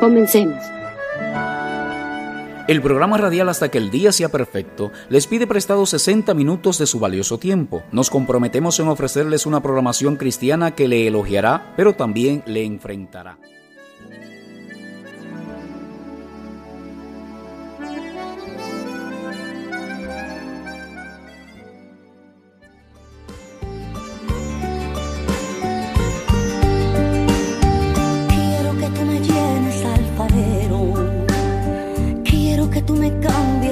Comencemos. El programa radial Hasta que el día sea perfecto les pide prestado 60 minutos de su valioso tiempo. Nos comprometemos en ofrecerles una programación cristiana que le elogiará, pero también le enfrentará.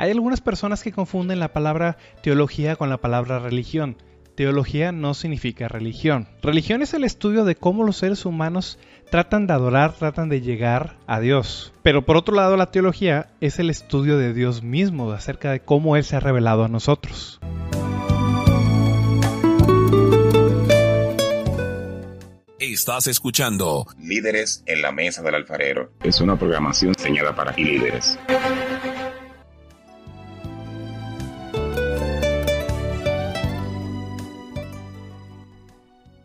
Hay algunas personas que confunden la palabra teología con la palabra religión. Teología no significa religión. Religión es el estudio de cómo los seres humanos tratan de adorar, tratan de llegar a Dios. Pero por otro lado, la teología es el estudio de Dios mismo, acerca de cómo Él se ha revelado a nosotros. Estás escuchando Líderes en la Mesa del Alfarero. Es una programación diseñada para líderes.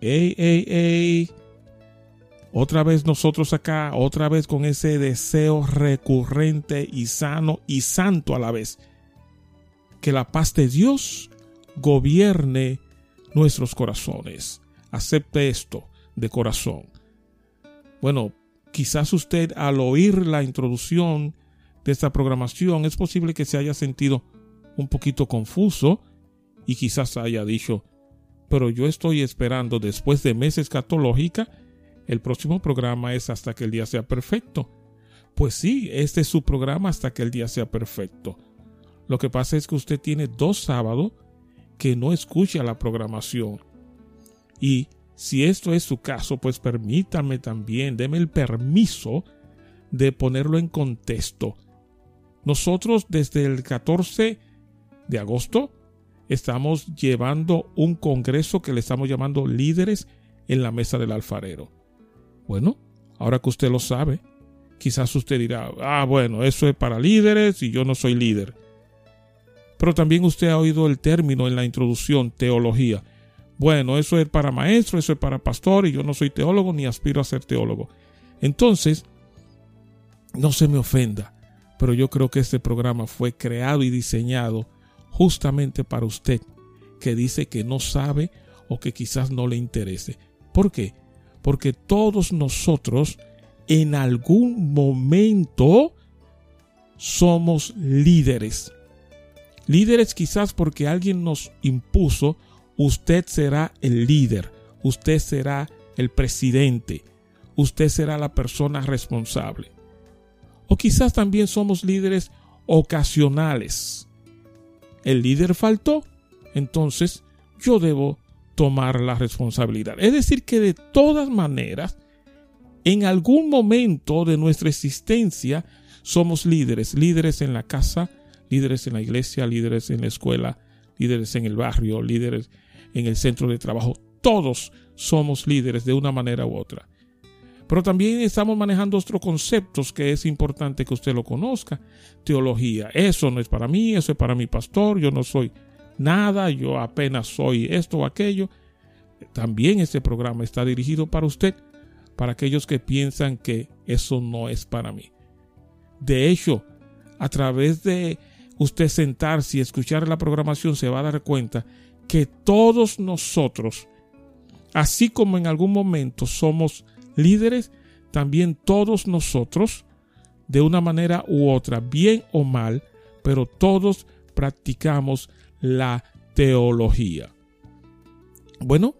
ey, ey, ey. Otra vez nosotros acá, otra vez con ese deseo recurrente y sano y santo a la vez. Que la paz de Dios gobierne nuestros corazones. Acepte esto de corazón. Bueno, quizás usted al oír la introducción de esta programación es posible que se haya sentido un poquito confuso y quizás haya dicho, pero yo estoy esperando después de meses catológica, el próximo programa es hasta que el día sea perfecto. Pues sí, este es su programa hasta que el día sea perfecto. Lo que pasa es que usted tiene dos sábados que no escucha la programación. Y si esto es su caso, pues permítame también, deme el permiso de ponerlo en contexto. Nosotros desde el 14 de agosto estamos llevando un congreso que le estamos llamando líderes en la mesa del alfarero. Bueno, ahora que usted lo sabe, quizás usted dirá, ah, bueno, eso es para líderes y yo no soy líder. Pero también usted ha oído el término en la introducción, teología. Bueno, eso es para maestro, eso es para pastor y yo no soy teólogo ni aspiro a ser teólogo. Entonces, no se me ofenda, pero yo creo que este programa fue creado y diseñado justamente para usted que dice que no sabe o que quizás no le interese. ¿Por qué? Porque todos nosotros en algún momento somos líderes. Líderes quizás porque alguien nos impuso, usted será el líder, usted será el presidente, usted será la persona responsable. O quizás también somos líderes ocasionales el líder faltó, entonces yo debo tomar la responsabilidad. Es decir, que de todas maneras, en algún momento de nuestra existencia, somos líderes, líderes en la casa, líderes en la iglesia, líderes en la escuela, líderes en el barrio, líderes en el centro de trabajo. Todos somos líderes de una manera u otra. Pero también estamos manejando otros conceptos que es importante que usted lo conozca. Teología, eso no es para mí, eso es para mi pastor, yo no soy nada, yo apenas soy esto o aquello. También este programa está dirigido para usted, para aquellos que piensan que eso no es para mí. De hecho, a través de usted sentarse y escuchar la programación se va a dar cuenta que todos nosotros, así como en algún momento somos líderes, también todos nosotros, de una manera u otra, bien o mal, pero todos practicamos la teología. Bueno,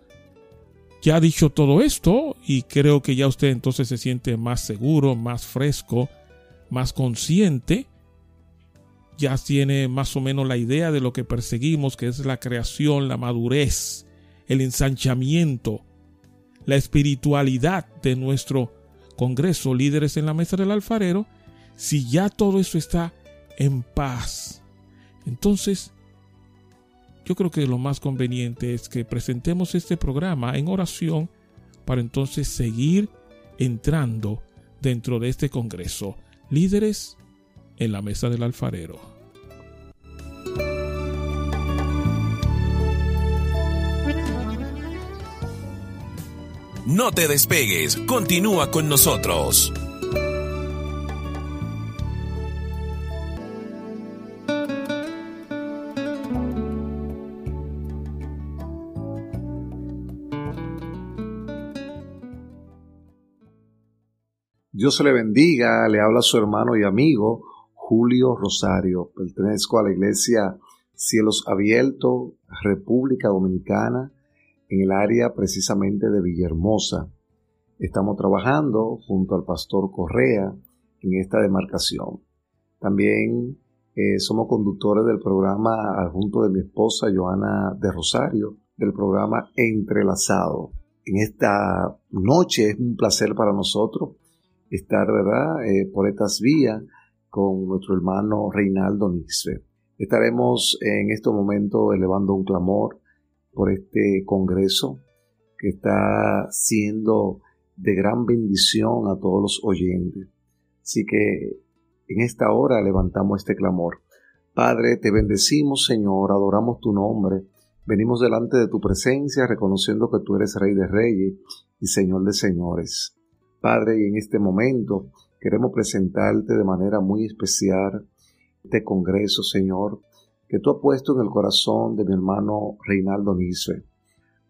ya dicho todo esto, y creo que ya usted entonces se siente más seguro, más fresco, más consciente, ya tiene más o menos la idea de lo que perseguimos, que es la creación, la madurez, el ensanchamiento, la espiritualidad de nuestro Congreso Líderes en la Mesa del Alfarero, si ya todo eso está en paz, entonces yo creo que lo más conveniente es que presentemos este programa en oración para entonces seguir entrando dentro de este Congreso. Líderes en la Mesa del Alfarero. No te despegues, continúa con nosotros. Dios se le bendiga, le habla su hermano y amigo Julio Rosario. Pertenezco a la iglesia Cielos Abiertos, República Dominicana, en el área precisamente de Villahermosa. Estamos trabajando junto al pastor Correa en esta demarcación. También eh, somos conductores del programa adjunto de mi esposa Joana de Rosario, del programa Entrelazado. En esta noche es un placer para nosotros estar, ¿verdad?, eh, por estas vías con nuestro hermano Reinaldo Nixve. Estaremos en este momento elevando un clamor por este congreso que está siendo de gran bendición a todos los oyentes. Así que en esta hora levantamos este clamor. Padre, te bendecimos, Señor, adoramos tu nombre. Venimos delante de tu presencia reconociendo que tú eres Rey de Reyes y Señor de Señores. Padre, y en este momento queremos presentarte de manera muy especial este congreso, Señor, que tú has puesto en el corazón de mi hermano Reinaldo Nice,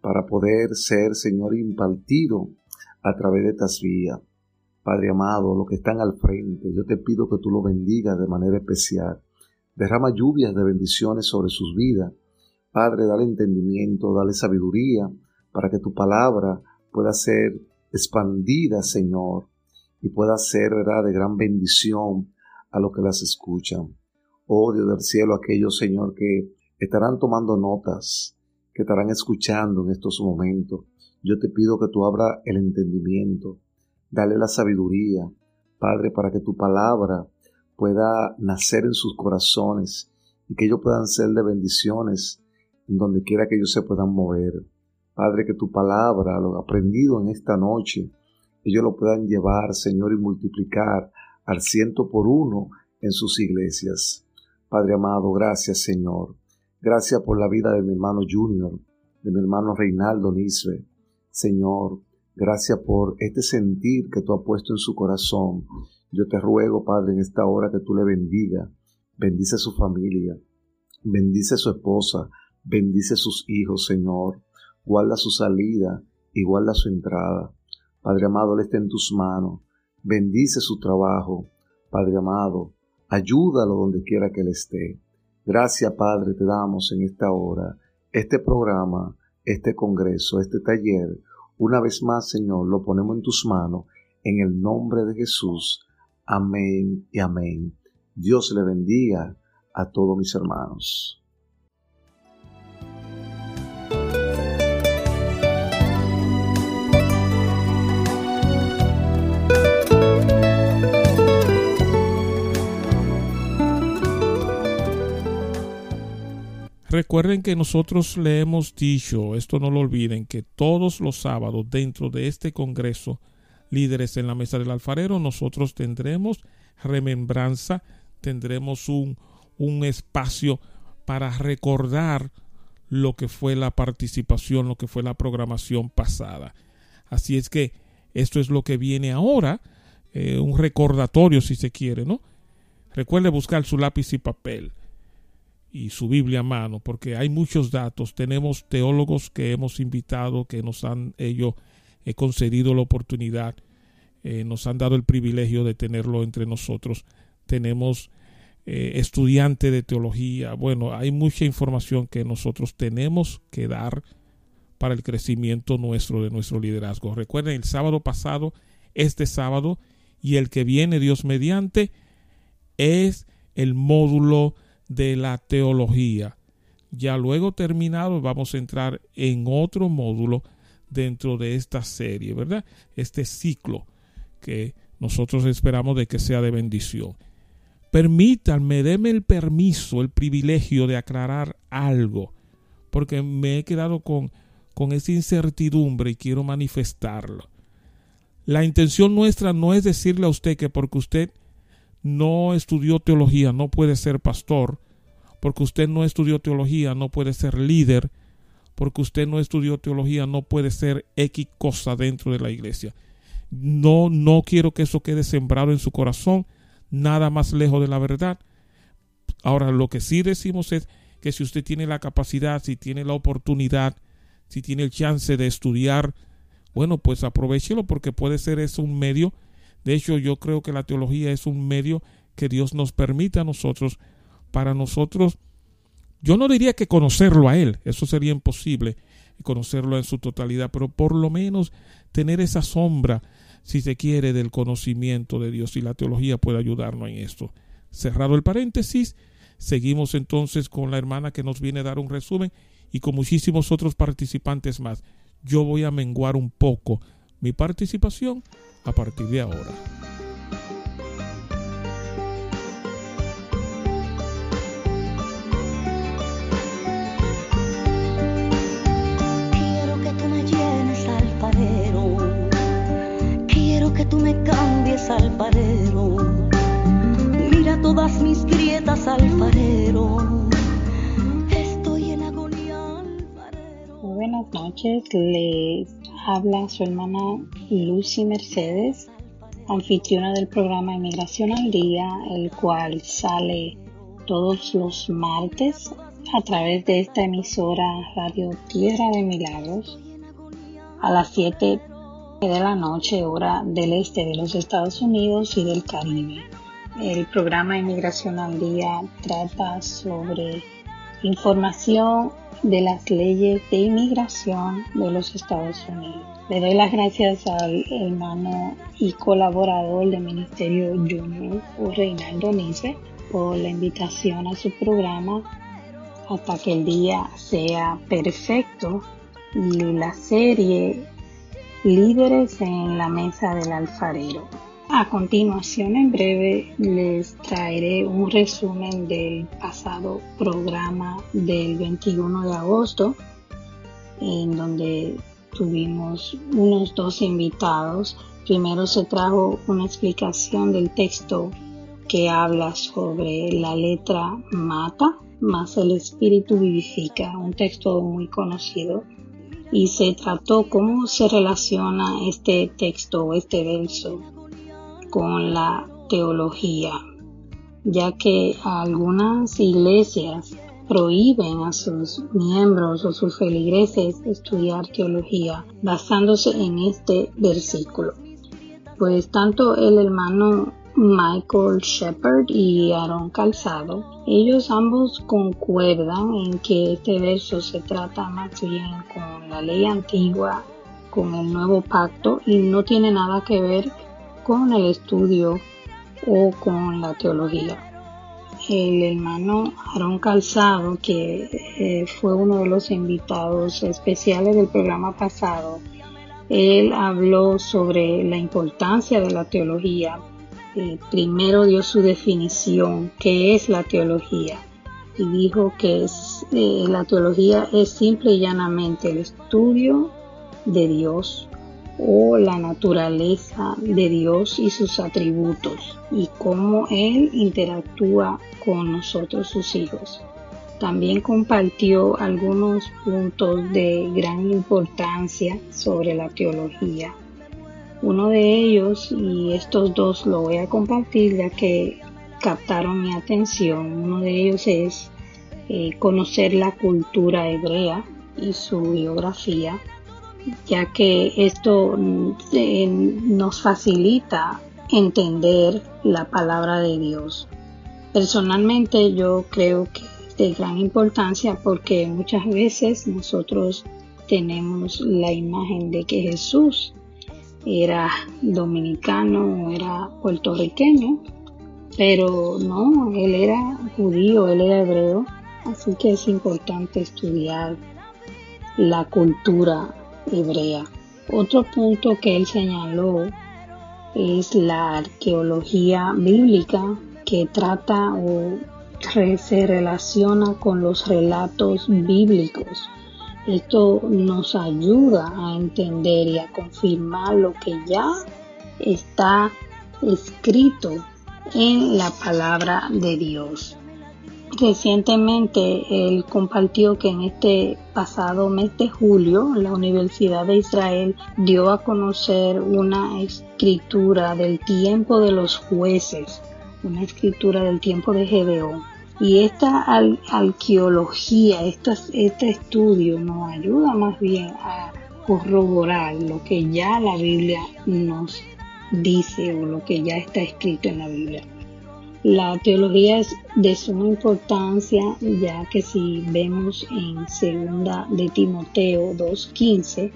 para poder ser, Señor, impartido a través de estas vías. Padre amado, los que están al frente, yo te pido que tú lo bendigas de manera especial. Derrama lluvias de bendiciones sobre sus vidas. Padre, dale entendimiento, dale sabiduría, para que tu palabra pueda ser expandida, Señor, y pueda ser, ¿verdad?, de gran bendición a los que las escuchan. Oh Dios del cielo, aquellos, Señor, que estarán tomando notas, que estarán escuchando en estos momentos. Yo te pido que tú abra el entendimiento, dale la sabiduría, Padre, para que tu palabra pueda nacer en sus corazones y que ellos puedan ser de bendiciones en donde quiera que ellos se puedan mover. Padre, que tu palabra, lo aprendido en esta noche, ellos lo puedan llevar, Señor, y multiplicar al ciento por uno en sus iglesias. Padre amado, gracias, Señor. Gracias por la vida de mi hermano Junior, de mi hermano Reinaldo Nisbe. Señor, gracias por este sentir que tú has puesto en su corazón. Yo te ruego, Padre, en esta hora que tú le bendiga. Bendice a su familia. Bendice a su esposa. Bendice a sus hijos, Señor guarda su salida y guarda su entrada. Padre amado, Él está en tus manos. Bendice su trabajo. Padre amado, ayúdalo donde quiera que Él esté. Gracias, Padre, te damos en esta hora, este programa, este congreso, este taller. Una vez más, Señor, lo ponemos en tus manos, en el nombre de Jesús. Amén y amén. Dios le bendiga a todos mis hermanos. Recuerden que nosotros le hemos dicho, esto no lo olviden, que todos los sábados dentro de este Congreso Líderes en la Mesa del Alfarero, nosotros tendremos remembranza, tendremos un, un espacio para recordar lo que fue la participación, lo que fue la programación pasada. Así es que esto es lo que viene ahora, eh, un recordatorio si se quiere, ¿no? Recuerde buscar su lápiz y papel y su Biblia a mano, porque hay muchos datos. Tenemos teólogos que hemos invitado, que nos han ellos he concedido la oportunidad, eh, nos han dado el privilegio de tenerlo entre nosotros. Tenemos eh, estudiante de teología. Bueno, hay mucha información que nosotros tenemos que dar para el crecimiento nuestro de nuestro liderazgo. Recuerden, el sábado pasado, este sábado y el que viene Dios mediante es el módulo de la teología. Ya luego terminado vamos a entrar en otro módulo dentro de esta serie, ¿verdad? Este ciclo que nosotros esperamos de que sea de bendición. Permítanme, déme el permiso, el privilegio de aclarar algo, porque me he quedado con, con esa incertidumbre y quiero manifestarlo. La intención nuestra no es decirle a usted que porque usted no estudió teología no puede ser pastor, porque usted no estudió teología no puede ser líder, porque usted no estudió teología no puede ser X cosa dentro de la iglesia. No, no quiero que eso quede sembrado en su corazón, nada más lejos de la verdad. Ahora, lo que sí decimos es que si usted tiene la capacidad, si tiene la oportunidad, si tiene el chance de estudiar, bueno, pues aprovechelo porque puede ser eso un medio. De hecho, yo creo que la teología es un medio que Dios nos permite a nosotros para nosotros yo no diría que conocerlo a Él, eso sería imposible, conocerlo en su totalidad, pero por lo menos tener esa sombra, si se quiere, del conocimiento de Dios y la teología puede ayudarnos en esto. Cerrado el paréntesis, seguimos entonces con la hermana que nos viene a dar un resumen y con muchísimos otros participantes más. Yo voy a menguar un poco mi participación a partir de ahora. alfarero. Mira todas mis grietas, alfarero. Estoy en agonía, alfarero. buenas noches, les habla su hermana Lucy Mercedes, anfitriona del programa Inmigración al Día, el cual sale todos los martes a través de esta emisora Radio Tierra de Milagros a las 7 de la noche, hora del este de los Estados Unidos y del Caribe. El programa Inmigración al Día trata sobre información de las leyes de inmigración de los Estados Unidos. Le doy las gracias al hermano y colaborador del Ministerio Junior, Reinaldo Nice, por la invitación a su programa hasta que el día sea perfecto y la serie líderes en la mesa del alfarero. A continuación, en breve, les traeré un resumen del pasado programa del 21 de agosto, en donde tuvimos unos dos invitados. Primero se trajo una explicación del texto que habla sobre la letra mata, más el espíritu vivifica, un texto muy conocido y se trató cómo se relaciona este texto o este verso con la teología, ya que algunas iglesias prohíben a sus miembros o sus feligreses estudiar teología basándose en este versículo. Pues tanto el hermano Michael Shepard y Aaron Calzado, ellos ambos concuerdan en que este verso se trata más bien con la ley antigua, con el nuevo pacto y no tiene nada que ver con el estudio o con la teología. El hermano Aaron Calzado, que eh, fue uno de los invitados especiales del programa pasado, él habló sobre la importancia de la teología eh, primero dio su definición, que es la teología, y dijo que eh, la teología es simple y llanamente el estudio de Dios o la naturaleza de Dios y sus atributos y cómo Él interactúa con nosotros sus hijos. También compartió algunos puntos de gran importancia sobre la teología uno de ellos, y estos dos lo voy a compartir ya que captaron mi atención, uno de ellos es eh, conocer la cultura hebrea y su biografía, ya que esto mm, nos facilita entender la palabra de Dios. Personalmente yo creo que es de gran importancia porque muchas veces nosotros tenemos la imagen de que Jesús era dominicano era puertorriqueño, pero no, él era judío, él era hebreo, así que es importante estudiar la cultura hebrea. Otro punto que él señaló es la arqueología bíblica que trata o se relaciona con los relatos bíblicos. Esto nos ayuda a entender y a confirmar lo que ya está escrito en la palabra de Dios. Recientemente él compartió que en este pasado mes de julio la Universidad de Israel dio a conocer una escritura del tiempo de los jueces, una escritura del tiempo de Gedeón. Y esta arqueología, este estudio nos ayuda más bien a corroborar lo que ya la Biblia nos dice o lo que ya está escrito en la Biblia. La teología es de suma importancia ya que si vemos en segunda de Timoteo 2.15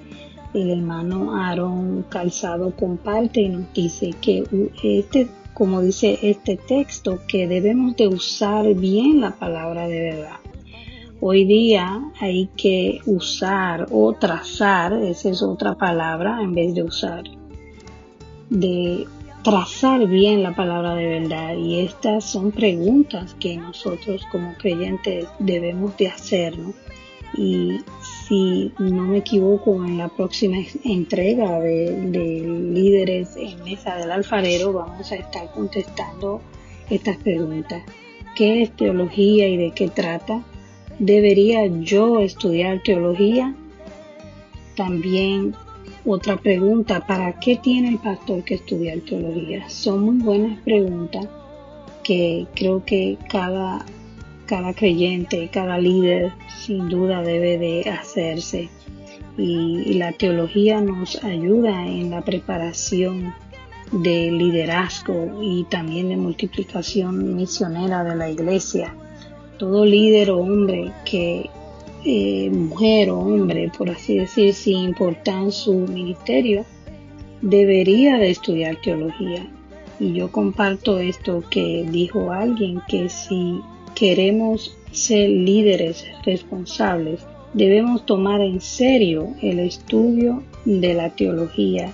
el hermano Aarón Calzado comparte y nos dice que este, como dice este texto, que debemos de usar bien la palabra de verdad. Hoy día hay que usar o trazar, esa es otra palabra en vez de usar, de trazar bien la palabra de verdad y estas son preguntas que nosotros como creyentes debemos de hacernos y si no me equivoco en la próxima entrega de, líderes en mesa del alfarero vamos a estar contestando estas preguntas ¿qué es teología y de qué trata? ¿debería yo estudiar teología? también otra pregunta, ¿para qué tiene el pastor que estudiar teología? Son muy buenas preguntas que creo que cada, cada creyente, cada líder sin duda debe de hacerse. Y, la teología nos ayuda en la preparación de liderazgo y también de multiplicación misionera de la iglesia. Todo líder o hombre que eh, mujer o hombre, por así decir, sin importar su ministerio, debería de estudiar teología. Y yo comparto esto que dijo alguien, que si queremos ser líderes responsables, debemos tomar en serio el estudio de la teología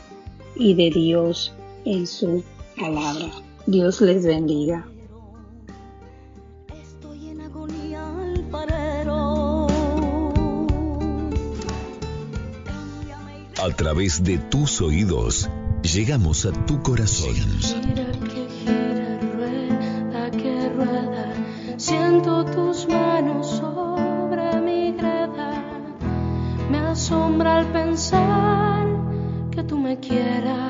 y de Dios en su palabra. Dios les bendiga. A través de tus oídos, llegamos a tu corazón. Gira, que gira, rueda, que rueda. Siento tus manos sobre mi greda. Me asombra al pensar que tú me quieras.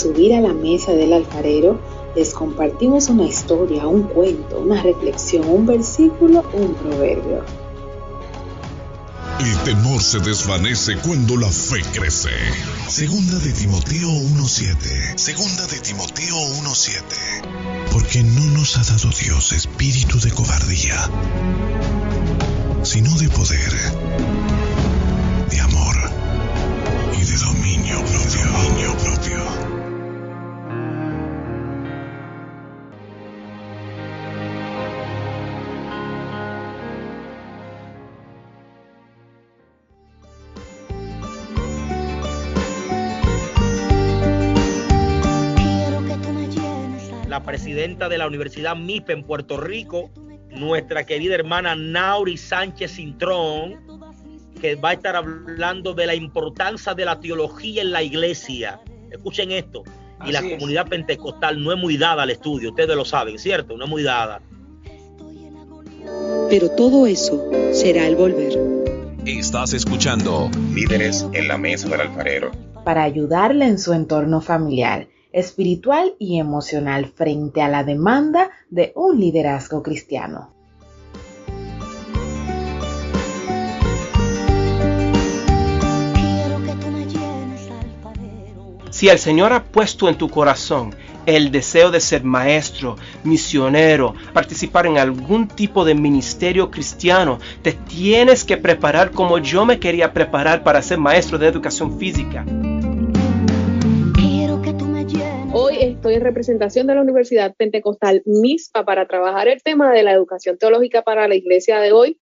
Subir a la mesa del alfarero, les compartimos una historia, un cuento, una reflexión, un versículo, un proverbio. El temor se desvanece cuando la fe crece. Segunda de Timoteo 1.7. Segunda de Timoteo 1.7. Porque no nos ha dado Dios espíritu de cobardía, sino de poder, la presidenta de la Universidad MIPE en Puerto Rico, nuestra querida hermana Nauri Sánchez Cintrón, que va a estar hablando de la importancia de la teología en la iglesia. Escuchen esto. Y la comunidad pentecostal no es muy dada al estudio, ustedes lo saben, ¿cierto? No es muy dada. Pero todo eso será el volver. Estás escuchando Líderes en la Mesa del Alfarero. Para ayudarle en su entorno familiar espiritual y emocional frente a la demanda de un liderazgo cristiano. Si el Señor ha puesto en tu corazón el deseo de ser maestro, misionero, participar en algún tipo de ministerio cristiano, te tienes que preparar como yo me quería preparar para ser maestro de educación física. Estoy en representación de la Universidad Pentecostal MISPA para trabajar el tema de la educación teológica para la iglesia de hoy.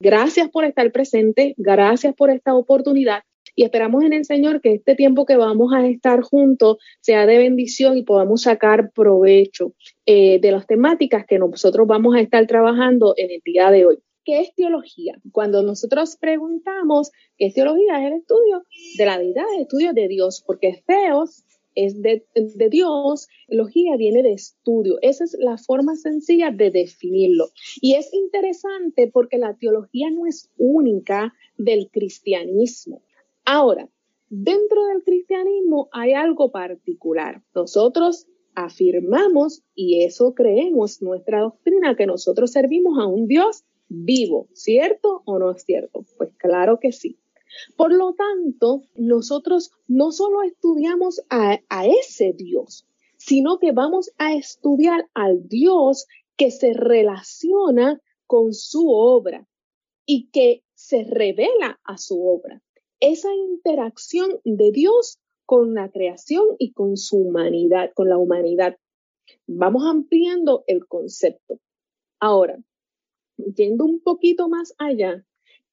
Gracias por estar presente, gracias por esta oportunidad y esperamos en el Señor que este tiempo que vamos a estar juntos sea de bendición y podamos sacar provecho eh, de las temáticas que nosotros vamos a estar trabajando en el día de hoy. ¿Qué es teología? Cuando nosotros preguntamos qué es teología, es el estudio de la deidad, el estudio de Dios, porque feos es de, Dios, logía viene de estudio. Esa es la forma sencilla de definirlo. Y es interesante porque la teología no es única del cristianismo. Ahora, dentro del cristianismo hay algo particular. Nosotros afirmamos, y eso creemos, nuestra doctrina, que nosotros servimos a un Dios vivo, ¿cierto o no es cierto? Pues claro que sí. Por lo tanto, nosotros no solo estudiamos a, ese Dios, sino que vamos a estudiar al Dios que se relaciona con su obra y que se revela a su obra. Esa interacción de Dios con la creación y con su humanidad, con la humanidad. Vamos ampliando el concepto. Ahora, yendo un poquito más allá,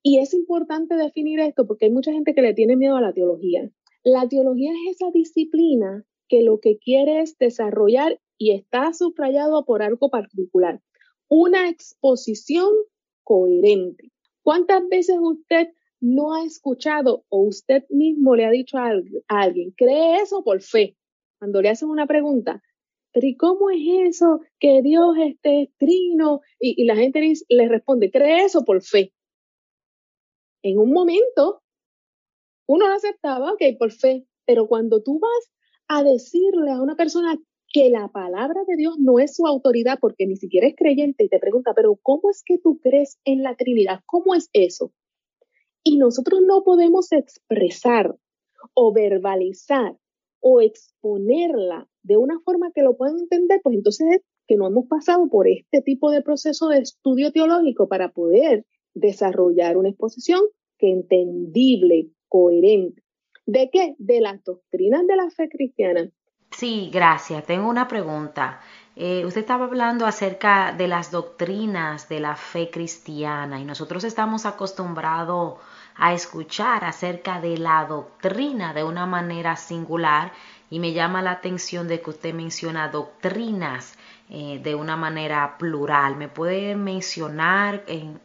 y es importante definir esto porque hay mucha gente que le tiene miedo a la teología. La teología es esa disciplina que lo que quiere es desarrollar y está subrayado por algo particular, una exposición coherente. ¿Cuántas veces usted no ha escuchado o usted mismo le ha dicho a alguien, cree eso por fe? Cuando le hacen una pregunta, pero ¿y cómo es eso que Dios esté trino? Y, la gente le responde, cree eso por fe en un momento uno lo aceptaba, ok, por fe, pero cuando tú vas a decirle a una persona que la palabra de Dios no es su autoridad porque ni siquiera es creyente y te pregunta, pero ¿cómo es que tú crees en la Trinidad? ¿Cómo es eso? Y nosotros no podemos expresar o verbalizar o exponerla de una forma que lo puedan entender, pues entonces es que no hemos pasado por este tipo de proceso de estudio teológico para poder desarrollar una exposición que entendible, coherente. ¿De qué? De las doctrinas de la fe cristiana. Sí, gracias. Tengo una pregunta. Eh, usted estaba hablando acerca de las doctrinas de la fe cristiana y nosotros estamos acostumbrados a escuchar acerca de la doctrina de una manera singular y me llama la atención de que usted menciona doctrinas eh, de una manera plural. ¿Me puede mencionar en,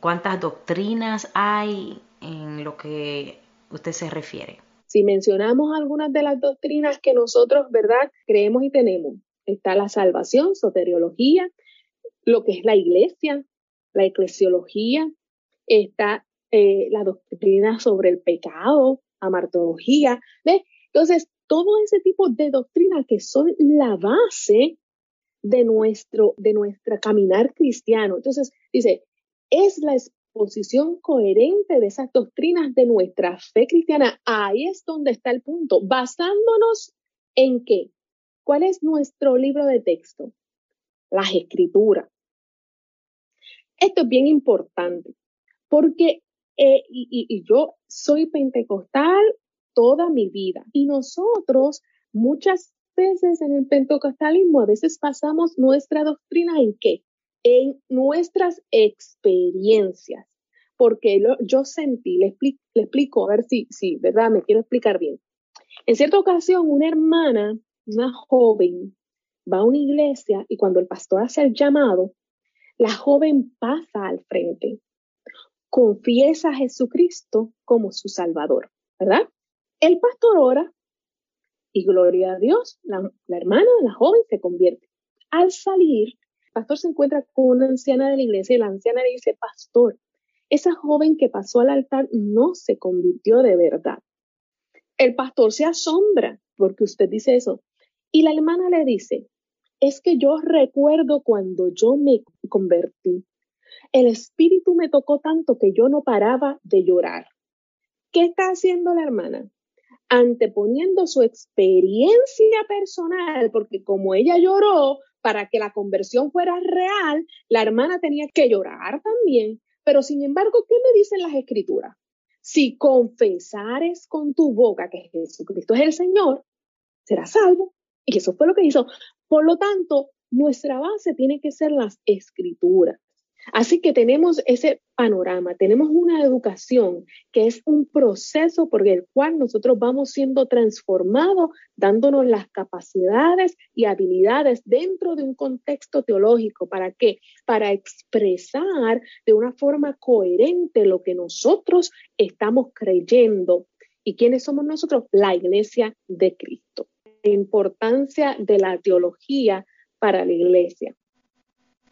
cuántas doctrinas hay en lo que usted se refiere. Si mencionamos algunas de las doctrinas que nosotros, ¿verdad?, creemos y tenemos, está la salvación, soteriología, lo que es la iglesia, la eclesiología, está eh, la doctrina sobre el pecado, amartología. ¿ves? Entonces, todo ese tipo de doctrinas que son la base de nuestro, de nuestra caminar cristiano. Entonces, dice, es la exposición coherente de esas doctrinas de nuestra fe cristiana. Ahí es donde está el punto, basándonos en qué. ¿Cuál es nuestro libro de texto? Las escrituras. Esto es bien importante porque eh, y, yo soy pentecostal toda mi vida y nosotros muchas veces en el pentecostalismo a veces pasamos nuestra doctrina en qué? En nuestras experiencias. Porque yo sentí, le explico, a ver si, si, ¿verdad? Me quiero explicar bien. En cierta ocasión, una hermana, una joven, va a una iglesia y cuando el pastor hace el llamado, la joven pasa al frente, confiesa a Jesucristo como su Salvador, ¿verdad? El pastor ora y gloria a Dios, la, hermana, la joven se convierte. Al salir, pastor se encuentra con una anciana de la iglesia y la anciana le dice, pastor, esa joven que pasó al altar no se convirtió de verdad. El pastor se asombra porque usted dice eso. Y la hermana le dice, es que yo recuerdo cuando yo me convertí. El espíritu me tocó tanto que yo no paraba de llorar. ¿Qué está haciendo la hermana? Anteponiendo su experiencia personal, porque como ella lloró para que la conversión fuera real, la hermana tenía que llorar también. Pero sin embargo, ¿qué me dicen las escrituras? Si confesares con tu boca que Jesucristo es el Señor, serás salvo. Y eso fue lo que hizo. Por lo tanto, nuestra base tiene que ser las escrituras. Así que tenemos ese panorama, tenemos una educación que es un proceso por el cual nosotros vamos siendo transformados, dándonos las capacidades y habilidades dentro de un contexto teológico. ¿Para qué? Para expresar de una forma coherente lo que nosotros estamos creyendo. ¿Y quiénes somos nosotros? La iglesia de Cristo importancia de la teología para la iglesia.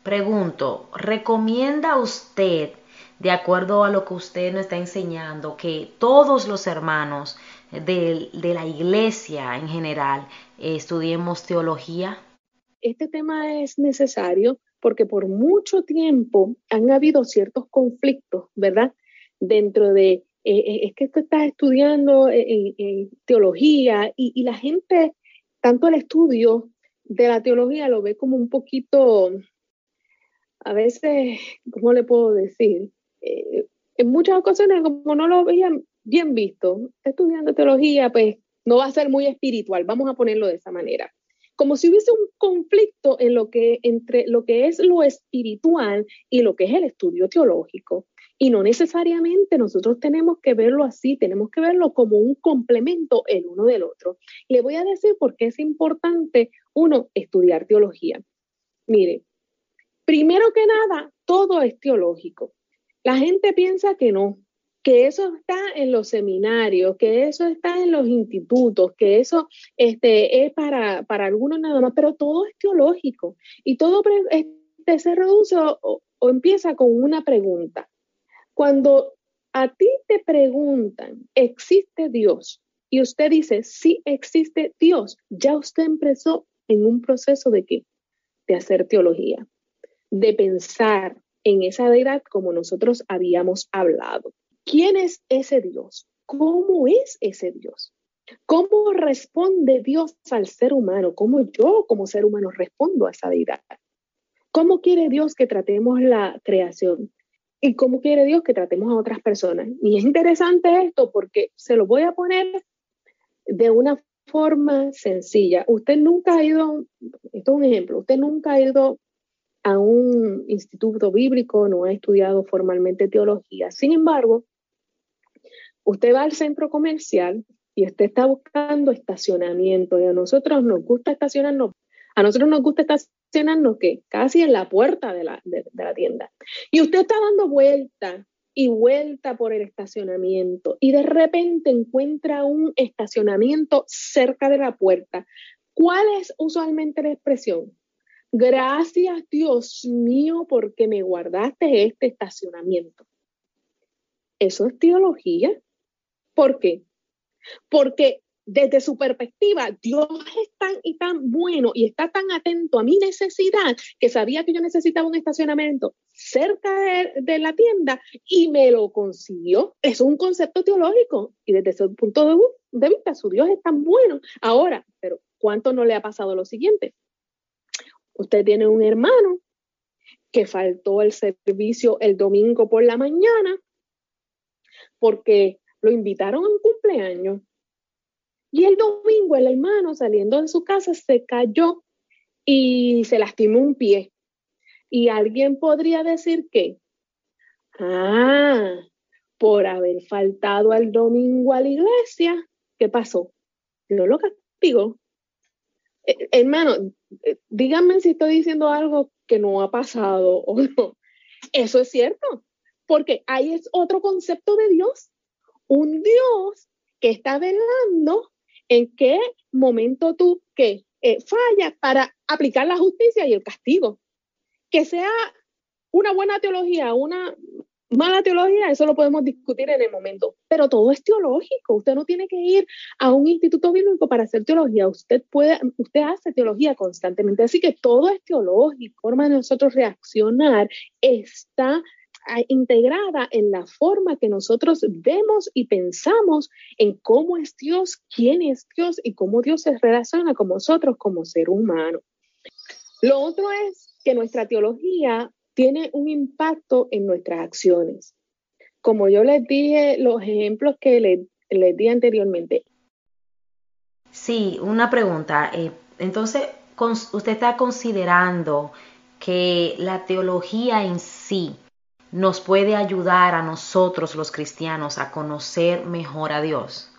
Pregunto, ¿recomienda usted, de acuerdo a lo que usted nos está enseñando, que todos los hermanos de, la iglesia en general estudiemos teología? Este tema es necesario porque por mucho tiempo han habido ciertos conflictos, ¿verdad? Dentro de eh, eh, es que tú estás estudiando teología y, la gente, tanto el estudio de la teología lo ve como un poquito, a veces, ¿cómo le puedo decir? Eh, en muchas ocasiones como no lo veían bien visto, estudiando teología, pues no va a ser muy espiritual, vamos a ponerlo de esa manera. Como si hubiese un conflicto en lo que, entre lo que es lo espiritual y lo que es el estudio teológico. Y no necesariamente nosotros tenemos que verlo así, tenemos que verlo como un complemento el uno del otro. Le voy a decir por qué es importante, uno, estudiar teología. Mire, primero que nada, todo es teológico. La gente piensa que no, que eso está en los seminarios, que eso está en los institutos, que eso este, es para, para algunos nada más, pero todo es teológico y todo este, se reduce o empieza con una pregunta. Cuando a ti te preguntan, ¿existe Dios? Y usted dice, sí existe Dios, ya usted empezó en un proceso de qué? De hacer teología, de pensar en esa deidad como nosotros habíamos hablado. ¿Quién es ese Dios? ¿Cómo es ese Dios? ¿Cómo responde Dios al ser humano? ¿Cómo yo como ser humano respondo a esa deidad? ¿Cómo quiere Dios que tratemos la creación? y cómo quiere Dios que tratemos a otras personas. Y es interesante esto porque se lo voy a poner de una forma sencilla. Usted nunca ha ido, esto es un ejemplo, usted nunca ha ido a un instituto bíblico, no ha estudiado formalmente teología. Sin embargo, usted va al centro comercial y usted está buscando estacionamiento y a nosotros nos gusta estacionarnos a nosotros nos gusta estacionarnos que casi en la puerta de la, de, la tienda. Y usted está dando vuelta y vuelta por el estacionamiento y de repente encuentra un estacionamiento cerca de la puerta. ¿Cuál es usualmente la expresión? Gracias Dios mío porque me guardaste este estacionamiento. Eso es teología. ¿Por qué? porque desde su perspectiva, Dios es tan y tan bueno y está tan atento a mi necesidad que sabía que yo necesitaba un estacionamiento cerca de, la tienda y me lo consiguió. Es un concepto teológico y desde ese punto de, vista, su Dios es tan bueno. Ahora, pero ¿cuánto no le ha pasado lo siguiente? Usted tiene un hermano que faltó el servicio el domingo por la mañana porque lo invitaron a un cumpleaños y el domingo el hermano saliendo de su casa se cayó y se lastimó un pie. Y alguien podría decir que, ah, por haber faltado al domingo a la iglesia, ¿qué pasó? No lo castigó. Eh, hermano, eh, díganme si estoy diciendo algo que no ha pasado o no. Eso es cierto, porque ahí es otro concepto de Dios. Un Dios que está velando en qué momento tú que eh, fallas para aplicar la justicia y el castigo. Que sea una buena teología, una mala teología, eso lo podemos discutir en el momento, pero todo es teológico. Usted no tiene que ir a un instituto bíblico para hacer teología. Usted puede, usted hace teología constantemente, así que todo es teológico. Forma de nosotros reaccionar está integrada en la forma que nosotros vemos y pensamos en cómo es Dios, quién es Dios y cómo Dios se relaciona con nosotros como ser humano. Lo otro es que nuestra teología tiene un impacto en nuestras acciones. Como yo les dije, los ejemplos que les, di anteriormente. Sí, una pregunta. Eh, entonces, usted está considerando que la teología en sí nos puede ayudar a nosotros los cristianos a conocer mejor a Dios?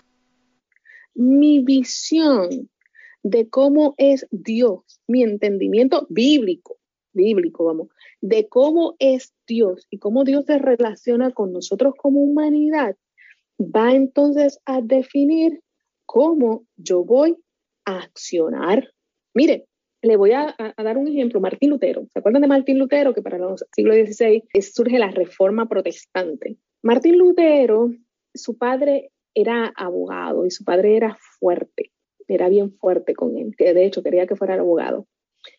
Mi visión de cómo es Dios, mi entendimiento bíblico, bíblico, vamos, de cómo es Dios y cómo Dios se relaciona con nosotros como humanidad, va entonces a definir cómo yo voy a accionar. Mire, le voy a, dar un ejemplo, Martín Lutero. ¿Se acuerdan de Martín Lutero? Que para los siglo XVI surge la reforma protestante. Martín Lutero, su padre era abogado y su padre era fuerte, era bien fuerte con él, que de hecho quería que fuera abogado.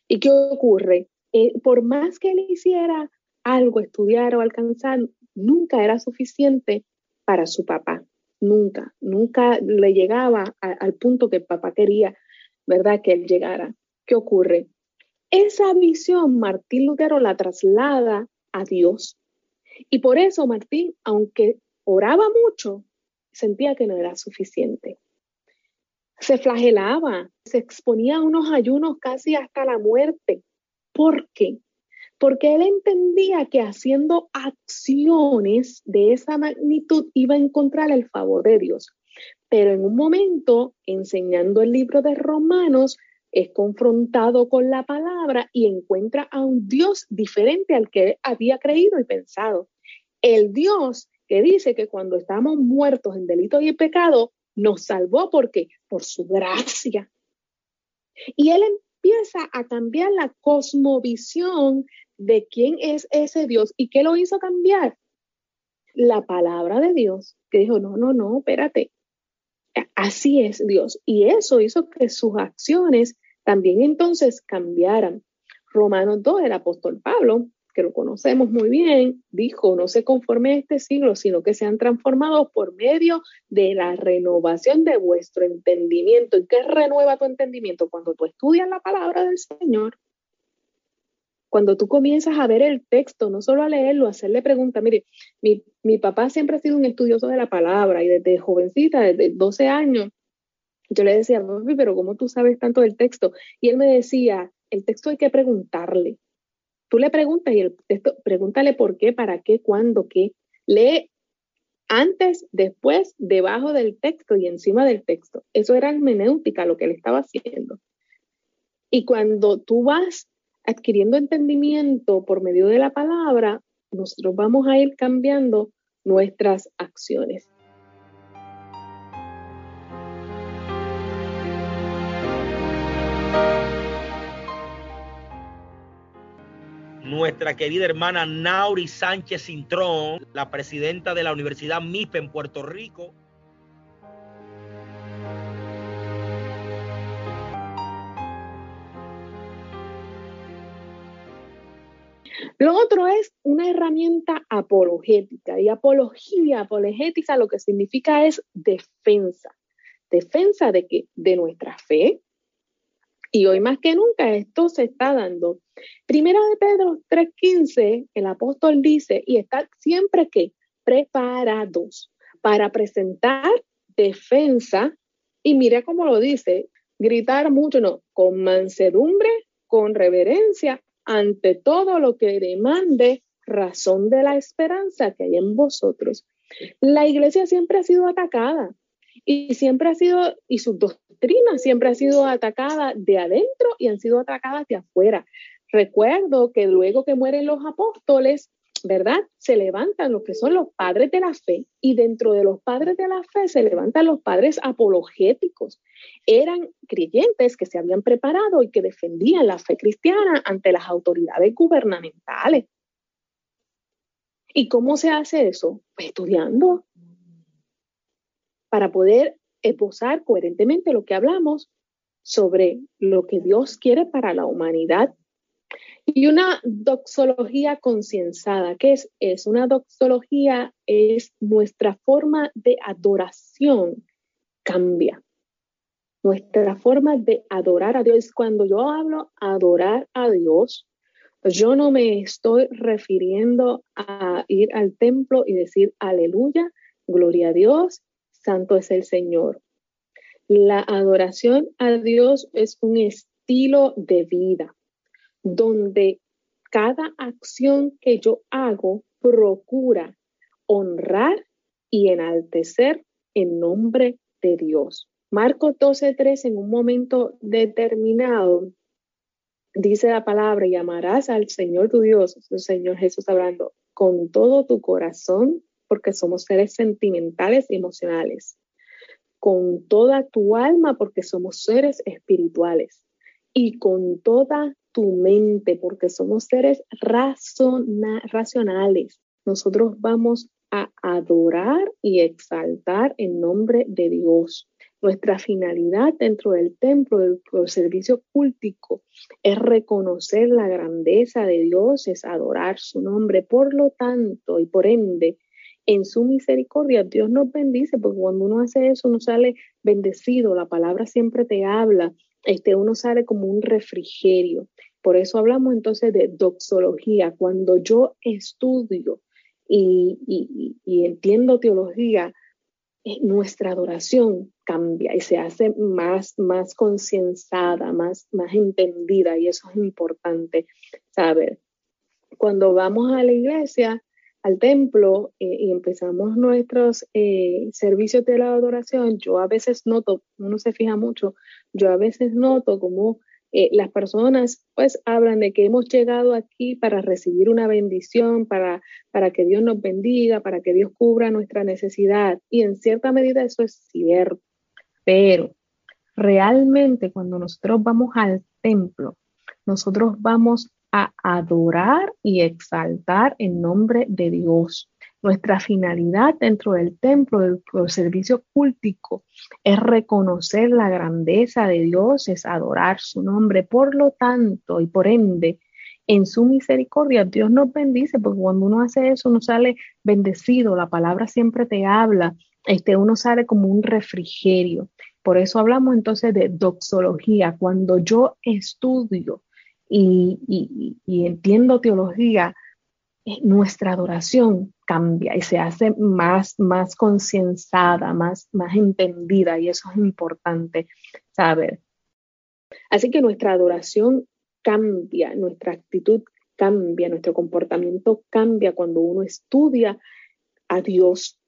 ¿Y qué ocurre? Eh, por más que él hiciera algo, estudiar o alcanzar, nunca era suficiente para su papá. Nunca, nunca le llegaba al punto que el papá quería, ¿verdad? Que él llegara. ¿qué ocurre? Esa visión Martín Lutero la traslada a Dios. Y por eso Martín, aunque oraba mucho, sentía que no era suficiente. Se flagelaba, se exponía a unos ayunos casi hasta la muerte. ¿Por qué? Porque él entendía que haciendo acciones de esa magnitud iba a encontrar el favor de Dios. Pero en un momento, enseñando el libro de Romanos, es confrontado con la palabra y encuentra a un Dios diferente al que había creído y pensado. El Dios que dice que cuando estamos muertos en delito y pecado, nos salvó porque por su gracia. Y él empieza a cambiar la cosmovisión de quién es ese Dios y qué lo hizo cambiar. La palabra de Dios, que dijo, no, no, no, espérate, Así es Dios. Y eso hizo que sus acciones también entonces cambiaran. Romanos 2, el apóstol Pablo, que lo conocemos muy bien, dijo, no se conforme a este siglo, sino que sean transformados por medio de la renovación de vuestro entendimiento. ¿Y qué renueva tu entendimiento? Cuando tú estudias la palabra del Señor, cuando tú comienzas a ver el texto, no solo a leerlo, a hacerle preguntas. Mire, mi, mi, papá siempre ha sido un estudioso de la palabra y desde jovencita, desde 12 años, yo le decía, papi, pero ¿cómo tú sabes tanto del texto? Y él me decía, el texto hay que preguntarle. Tú le preguntas y el texto, pregúntale por qué, para qué, cuándo, qué. Lee antes, después, debajo del texto y encima del texto. Eso era hermenéutica lo que él estaba haciendo. Y cuando tú vas adquiriendo entendimiento por medio de la palabra, nosotros vamos a ir cambiando nuestras acciones. nuestra querida hermana Nauri Sánchez Cintrón, la presidenta de la Universidad MIP en Puerto Rico. Lo otro es una herramienta apologética. Y apología, apologética, lo que significa es defensa. Defensa de que de nuestra fe, y hoy más que nunca esto se está dando. Primera de Pedro 3:15, el apóstol dice, y está siempre que preparados para presentar defensa. Y mira cómo lo dice, gritar mucho, no, con mansedumbre, con reverencia, ante todo lo que demande razón de la esperanza que hay en vosotros. La iglesia siempre ha sido atacada y siempre ha sido, y sus doctrinas siempre ha sido atacada de adentro y han sido atacadas de afuera. Recuerdo que luego que mueren los apóstoles, ¿verdad? Se levantan los que son los padres de la fe y dentro de los padres de la fe se levantan los padres apologéticos. Eran creyentes que se habían preparado y que defendían la fe cristiana ante las autoridades gubernamentales. ¿Y cómo se hace eso? Pues estudiando para poder esposar coherentemente lo que hablamos sobre lo que Dios quiere para la humanidad y una doxología concienciada, ¿qué es? Es una doxología, es nuestra forma de adoración cambia. Nuestra forma de adorar a Dios, cuando yo hablo adorar a Dios, yo no me estoy refiriendo a ir al templo y decir aleluya, gloria a Dios, santo es el Señor. La adoración a Dios es un estilo de vida donde cada acción que yo hago procura honrar y enaltecer en nombre de Dios. Marcos 12:3 en un momento determinado dice la palabra, llamarás al Señor tu Dios, el Señor Jesús hablando, con todo tu corazón, porque somos seres sentimentales y emocionales, con toda tu alma, porque somos seres espirituales, y con toda tu mente, porque somos seres racionales. Nosotros vamos a adorar y exaltar en nombre de Dios. Nuestra finalidad dentro del templo, del, servicio cultico, es reconocer la grandeza de Dios, es adorar su nombre. Por lo tanto, y por ende, en su misericordia, Dios nos bendice, porque cuando uno hace eso, uno sale bendecido, la palabra siempre te habla, este, uno sale como un refrigerio. Por eso hablamos entonces de doxología. Cuando yo estudio y, entiendo teología, eh, nuestra adoración cambia y se hace más, más concienciada, más, más entendida y eso es importante saber. Cuando vamos a la iglesia, al templo eh, y empezamos nuestros eh, servicios de la adoración, yo a veces noto, uno se fija mucho, yo a veces noto como eh, las personas pues hablan de que hemos llegado aquí para recibir una bendición, para, para que Dios nos bendiga, para que Dios cubra nuestra necesidad. Y en cierta medida eso es cierto. Pero realmente cuando nosotros vamos al templo, nosotros vamos a adorar y exaltar en nombre de Dios. Nuestra finalidad dentro del templo, del, servicio cultico, es reconocer la grandeza de Dios, es adorar su nombre. Por lo tanto, y por ende, en su misericordia, Dios nos bendice, porque cuando uno hace eso, uno sale bendecido, la palabra siempre te habla, este, uno sale como un refrigerio. Por eso hablamos entonces de doxología. Cuando yo estudio y entiendo teología, eh, nuestra adoración cambia y se hace más, más concienciada, más, más entendida y eso es importante saber. Así que nuestra adoración cambia, nuestra actitud cambia, nuestro comportamiento cambia cuando uno estudia a Dios,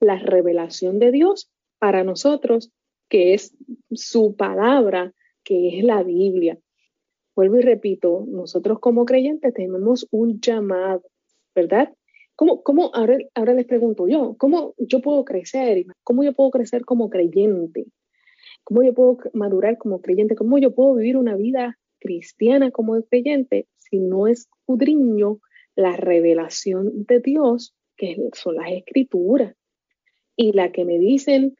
la revelación de Dios para nosotros, que es su palabra, que es la Biblia. Vuelvo y repito, nosotros como creyentes tenemos un llamado, ¿verdad? ¿Cómo, cómo ahora, ahora les pregunto yo, ¿cómo yo puedo crecer? ¿Cómo yo puedo crecer como creyente? ¿Cómo yo puedo madurar como creyente? ¿Cómo yo puedo vivir una vida cristiana como creyente si no escudriño la revelación de Dios, que son las escrituras? Y la que me dicen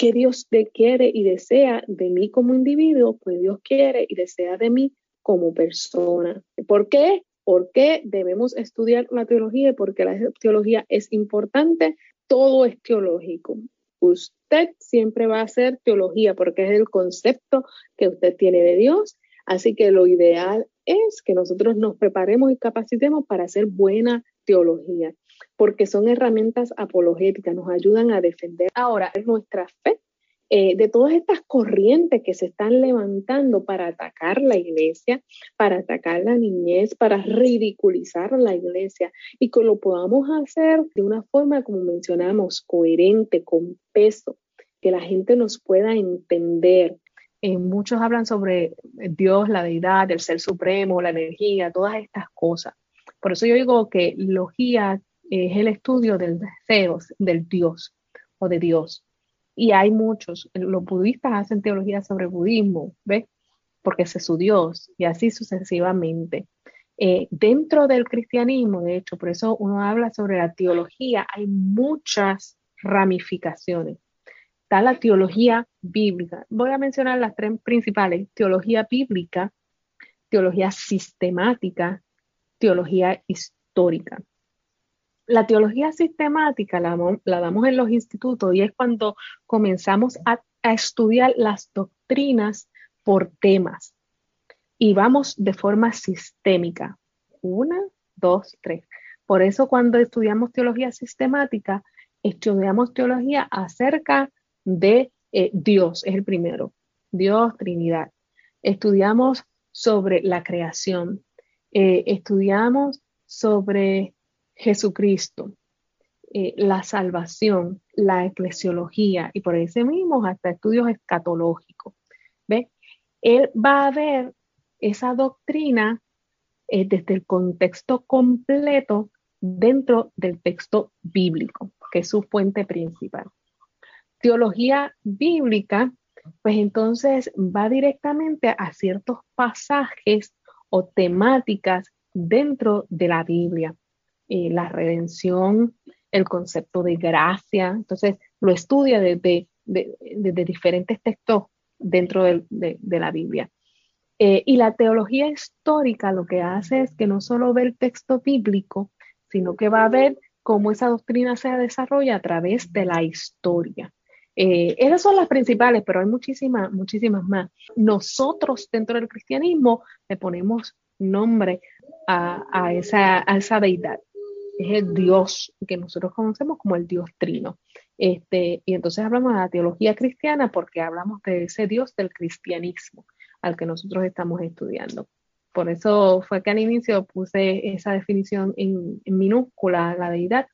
que Dios quiere y desea de mí como individuo, pues Dios quiere y desea de mí como persona. ¿Por qué? ¿Por qué debemos estudiar la teología y por qué la teología es importante? Todo es teológico. Usted siempre va a hacer teología porque es el concepto que usted tiene de Dios. Así que lo ideal es que nosotros nos preparemos y capacitemos para hacer buena porque son herramientas apologéticas, nos ayudan a defender ahora nuestra fe eh, de todas estas corrientes que se están levantando para atacar la iglesia, para atacar la niñez, para ridiculizar la iglesia y que lo podamos hacer de una forma, como mencionamos, coherente, con peso, que la gente nos pueda entender. Eh, muchos hablan sobre Dios, la deidad, el ser supremo, la energía, todas estas cosas. Por eso yo digo que logía es el estudio del deseo, del Dios o de Dios. Y hay muchos, los budistas hacen teología sobre budismo, ¿ves? Porque ese es su Dios, y así sucesivamente. Eh, dentro del cristianismo, de hecho, por eso uno habla sobre la teología, hay muchas ramificaciones. Está la teología bíblica. Voy a mencionar las tres principales, teología bíblica, teología sistemática, teología histórica la teología sistemática la, damos en los institutos y es cuando comenzamos a, estudiar las doctrinas por temas y vamos de forma sistémica. Una, dos, tres. Por eso cuando estudiamos teología sistemática, estudiamos teología acerca de eh, Dios, es el primero. Dios, Trinidad. Estudiamos sobre la creación. Eh, estudiamos sobre Jesucristo, eh, la salvación, la eclesiología y por ese mismo hasta estudios escatológicos. ¿Ve? Él va a ver esa doctrina eh, desde el contexto completo dentro del texto bíblico, que es su fuente principal. Teología bíblica, pues entonces va directamente a ciertos pasajes o temáticas dentro de la Biblia. Eh, la redención, el concepto de gracia. Entonces, lo estudia desde, diferentes textos dentro de, la Biblia. Eh, y la teología histórica lo que hace es que no solo ve el texto bíblico, sino que va a ver cómo esa doctrina se desarrolla a través de la historia. Eh, esas son las principales, pero hay muchísimas, muchísimas más. Nosotros dentro del cristianismo le ponemos nombre a, esa, a esa deidad es el Dios que nosotros conocemos como el Dios trino. Este, y entonces hablamos de la teología cristiana porque hablamos de ese Dios del cristianismo al que nosotros estamos estudiando. Por eso fue que al inicio puse esa definición en, minúscula, la deidad,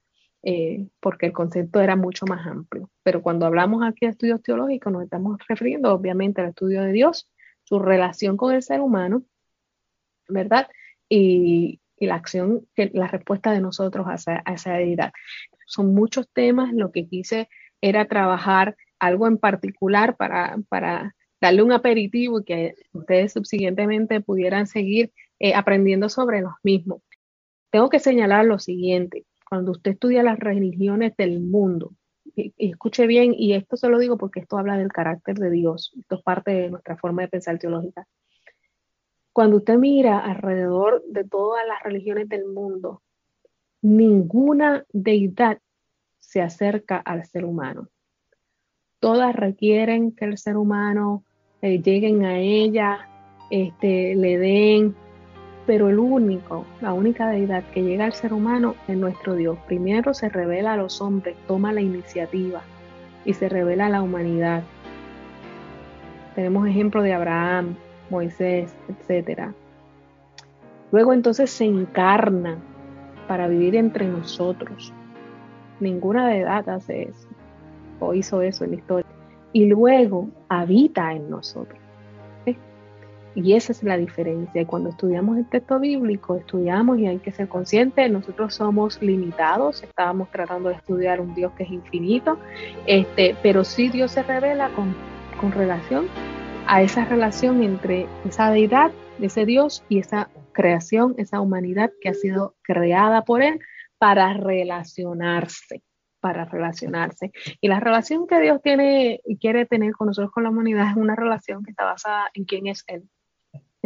eh, porque el concepto era mucho más amplio. Pero cuando hablamos aquí de estudios teológicos, nos estamos refiriendo obviamente al estudio de Dios, su relación con el ser humano, ¿verdad? Y, la acción, la respuesta de nosotros a esa, deidad. Son muchos temas, lo que quise era trabajar algo en particular para, para darle un aperitivo y que ustedes subsiguientemente pudieran seguir eh, aprendiendo sobre los mismos. Tengo que señalar lo siguiente, cuando usted estudia las religiones del mundo, y, escuche bien, y esto se lo digo porque esto habla del carácter de Dios, esto es parte de nuestra forma de pensar teológica. Cuando usted mira alrededor de todas las religiones del mundo, ninguna deidad se acerca al ser humano. Todas requieren que el ser humano eh, lleguen a ella, este, le den, pero el único, la única deidad que llega al ser humano es nuestro Dios. Primero se revela a los hombres, toma la iniciativa y se revela a la humanidad. Tenemos ejemplo de Abraham, Moisés, etc. Luego entonces se encarna para vivir entre nosotros. Ninguna deidad hace eso o hizo eso en la historia. Y luego habita en nosotros. Y esa es la diferencia. Cuando estudiamos el texto bíblico, estudiamos y hay que ser conscientes, nosotros somos limitados, estábamos tratando de estudiar un Dios que es infinito, este, pero sí Dios se revela con, con relación a esa relación entre esa deidad, ese Dios y esa creación, esa humanidad que ha sido creada por Él para relacionarse, para relacionarse. Y la relación que Dios tiene y quiere tener con nosotros, con la humanidad, es una relación que está basada en quién es Él,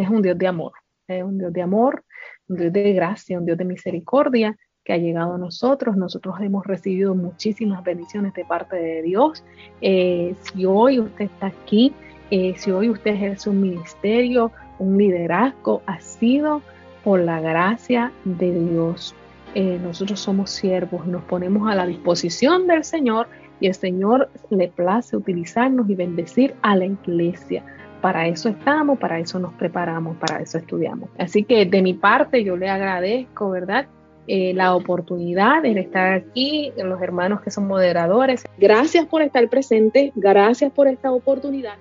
es un Dios de amor, es un Dios de amor, un Dios de gracia, un Dios de misericordia que ha llegado a nosotros. Nosotros hemos recibido muchísimas bendiciones de parte de Dios. Eh, si hoy usted está aquí, eh, si hoy usted ejerce un ministerio, un liderazgo, ha sido por la gracia de Dios. Eh, nosotros somos siervos nos ponemos a la disposición del Señor y el Señor le place utilizarnos y bendecir a la iglesia. Para eso estamos, para eso nos preparamos, para eso estudiamos. Así que de mi parte yo le agradezco, ¿verdad? Eh, la oportunidad de estar aquí, los hermanos que son moderadores. Gracias por estar presente, gracias por esta oportunidad.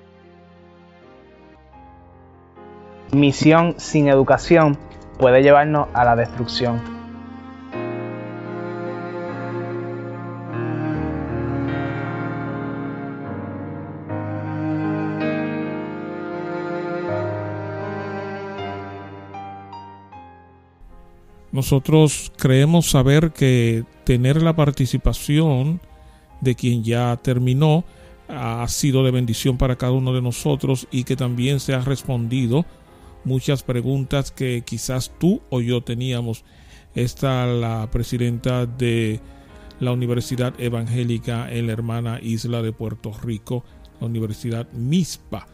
Misión sin educación puede llevarnos a la destrucción. Nosotros creemos saber que tener la participación de quien ya terminó ha sido de bendición para cada uno de nosotros y que también se ha respondido muchas preguntas que quizás tú o yo teníamos. Está la presidenta de la Universidad Evangélica en la hermana isla de Puerto Rico, la Universidad MISPA.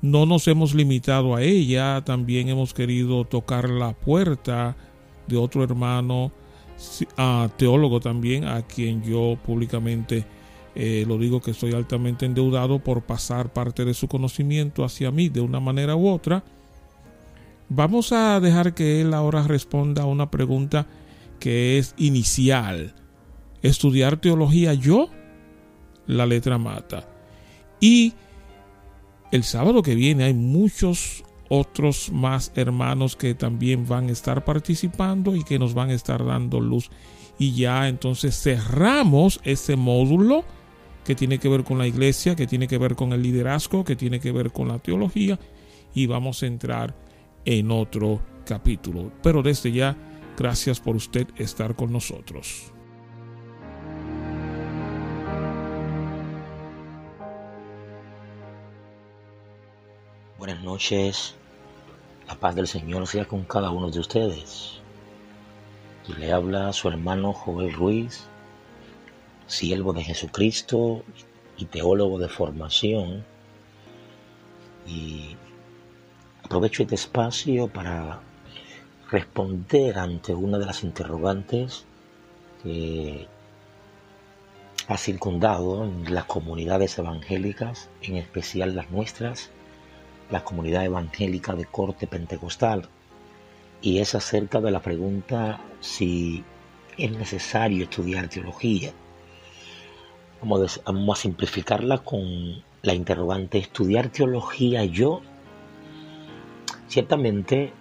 No nos hemos limitado a ella, también hemos querido tocar la puerta de otro hermano teólogo también, a quien yo públicamente eh, lo digo que estoy altamente endeudado por pasar parte de su conocimiento hacia mí de una manera u otra. Vamos a dejar que él ahora responda a una pregunta que es inicial. ¿Estudiar teología yo? La letra mata. Y el sábado que viene hay muchos otros más hermanos que también van a estar participando y que nos van a estar dando luz. Y ya entonces cerramos ese módulo que tiene que ver con la iglesia, que tiene que ver con el liderazgo, que tiene que ver con la teología y vamos a entrar en otro capítulo. Pero desde ya, gracias por usted estar con nosotros. Buenas noches. La paz del Señor sea con cada uno de ustedes. Y le habla su hermano Joel Ruiz, siervo de Jesucristo y teólogo de formación. Y aprovecho este espacio para responder ante una de las interrogantes que ha circundado las comunidades evangélicas, en especial las nuestras, la comunidad evangélica de corte pentecostal y es acerca de la pregunta si es necesario estudiar teología. Vamos a, simplificarla con la interrogante ¿estudiar teología yo? Ciertamente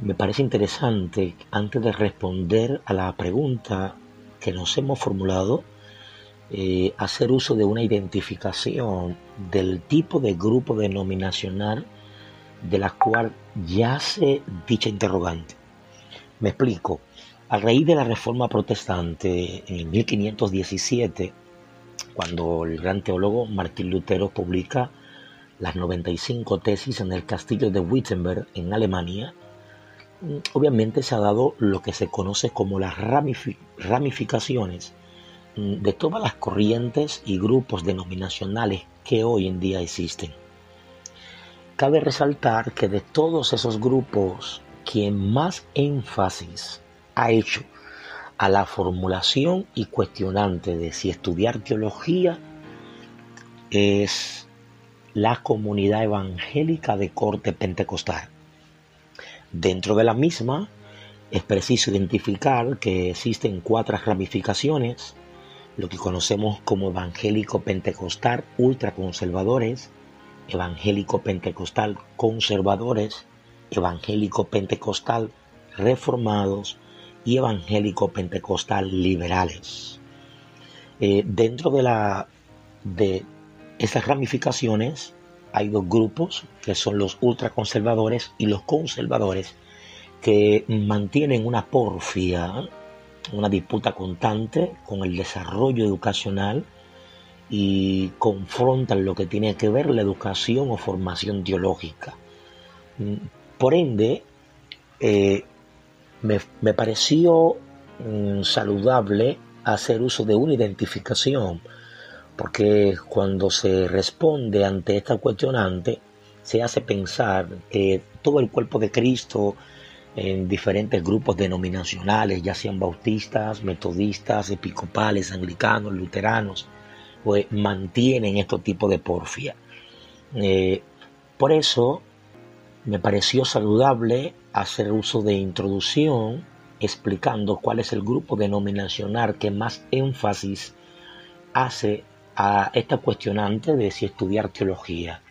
me parece interesante antes de responder a la pregunta que nos hemos formulado, eh, hacer uso de una identificación del tipo de grupo denominacional de la cual yace dicha interrogante. Me explico. A raíz de la reforma protestante en 1517, cuando el gran teólogo Martín Lutero publica las 95 tesis en el castillo de Wittenberg en Alemania, obviamente se ha dado lo que se conoce como las ramificaciones de todas las corrientes y grupos denominacionales que hoy en día existen. Cabe resaltar que de todos esos grupos, quien más énfasis ha hecho a la formulación y cuestionante de si estudiar teología es la comunidad evangélica de corte pentecostal. Dentro de la misma, es preciso identificar que existen cuatro ramificaciones lo que conocemos como evangélico pentecostal ultraconservadores, evangélico pentecostal conservadores, evangélico pentecostal reformados y evangélico pentecostal liberales. Eh, dentro de, la, de estas ramificaciones hay dos grupos que son los ultraconservadores y los conservadores que mantienen una porfia una disputa constante con el desarrollo educacional y confrontan lo que tiene que ver la educación o formación teológica. Mm, por ende, eh, me, pareció mm, saludable hacer uso de una identificación, porque cuando se responde ante esta cuestionante, se hace pensar que todo el cuerpo de Cristo en diferentes grupos denominacionales, ya sean bautistas, metodistas, episcopales, anglicanos, luteranos, pues mantienen este tipo de porfia. Eh, por eso me pareció saludable hacer uso de introducción explicando cuál es el grupo denominacional que más énfasis hace a esta cuestionante de si estudiar teología.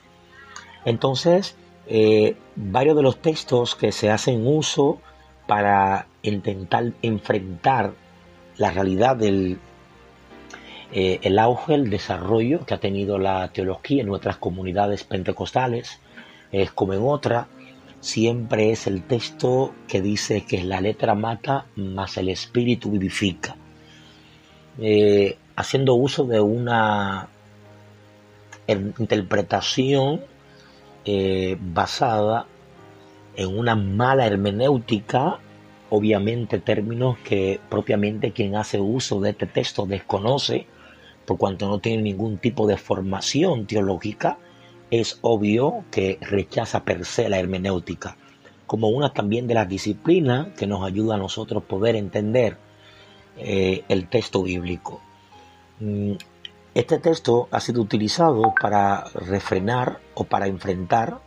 Entonces, eh, varios de los textos que se hacen uso para intentar enfrentar la realidad del eh, el auge, el desarrollo que ha tenido la teología en nuestras comunidades pentecostales, es como en otra, siempre es el texto que dice que la letra mata, más el espíritu vivifica. Eh, haciendo uso de una interpretación eh, basada en una mala hermenéutica, obviamente términos que propiamente quien hace uso de este texto desconoce, por cuanto no tiene ningún tipo de formación teológica, es obvio que rechaza per se la hermenéutica, como una también de las disciplinas que nos ayuda a nosotros poder entender eh, el texto bíblico. Este texto ha sido utilizado para refrenar o para enfrentar